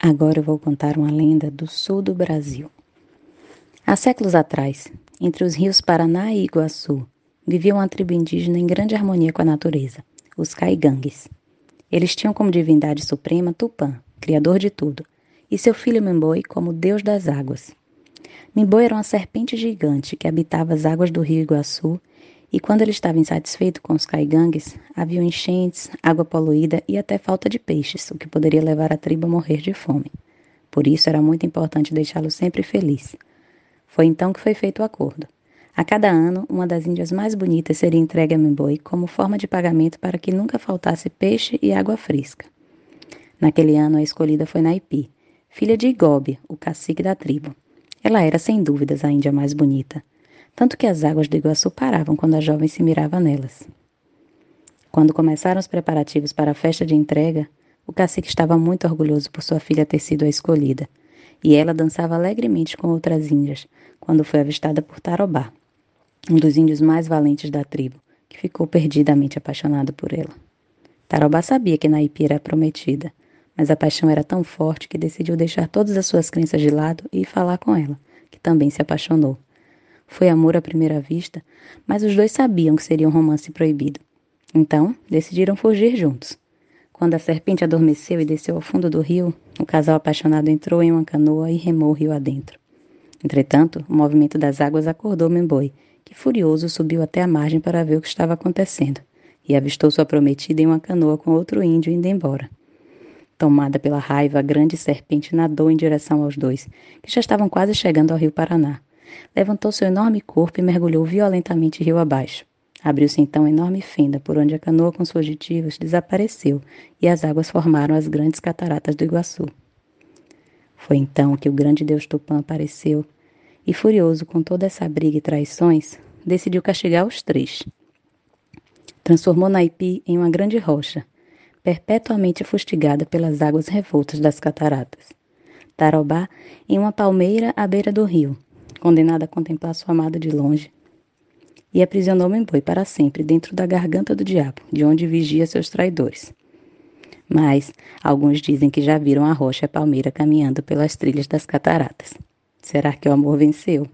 Agora eu vou contar uma lenda do sul do Brasil. Há séculos atrás, entre os rios Paraná e Iguaçu, vivia uma tribo indígena em grande harmonia com a natureza, os caigangues. Eles tinham como divindade suprema Tupã, criador de tudo, e seu filho Memboi como deus das águas. Memboi era uma serpente gigante que habitava as águas do rio Iguaçu e quando ele estava insatisfeito com os caigangues, havia enchentes, água poluída e até falta de peixes, o que poderia levar a tribo a morrer de fome. Por isso era muito importante deixá-lo sempre feliz. Foi então que foi feito o acordo. A cada ano, uma das índias mais bonitas seria entregue a Memboi como forma de pagamento para que nunca faltasse peixe e água fresca. Naquele ano, a escolhida foi Naipi, filha de Igobe, o cacique da tribo. Ela era, sem dúvidas, a índia mais bonita tanto que as águas do Iguaçu paravam quando a jovem se mirava nelas. Quando começaram os preparativos para a festa de entrega, o cacique estava muito orgulhoso por sua filha ter sido a escolhida, e ela dançava alegremente com outras índias, quando foi avistada por Tarobá, um dos índios mais valentes da tribo, que ficou perdidamente apaixonado por ela. Tarobá sabia que Naipi era prometida, mas a paixão era tão forte que decidiu deixar todas as suas crenças de lado e falar com ela, que também se apaixonou. Foi amor à primeira vista, mas os dois sabiam que seria um romance proibido. Então, decidiram fugir juntos. Quando a serpente adormeceu e desceu ao fundo do rio, o casal apaixonado entrou em uma canoa e remou o rio adentro. Entretanto, o movimento das águas acordou Memboi, que furioso subiu até a margem para ver o que estava acontecendo, e avistou sua prometida em uma canoa com outro índio indo embora. Tomada pela raiva, a grande serpente nadou em direção aos dois, que já estavam quase chegando ao rio Paraná levantou seu enorme corpo e mergulhou violentamente rio abaixo. Abriu-se então uma enorme fenda por onde a canoa com os fugitivos desapareceu e as águas formaram as grandes cataratas do Iguaçu. Foi então que o grande deus Tupã apareceu e, furioso com toda essa briga e traições, decidiu castigar os três. Transformou Naipi em uma grande rocha, perpetuamente fustigada pelas águas revoltas das cataratas. Tarobá em uma palmeira à beira do rio, condenada a contemplar sua amada de longe, e aprisionou Memboi para sempre dentro da garganta do diabo, de onde vigia seus traidores. Mas alguns dizem que já viram a rocha e a palmeira caminhando pelas trilhas das cataratas. Será que o amor venceu?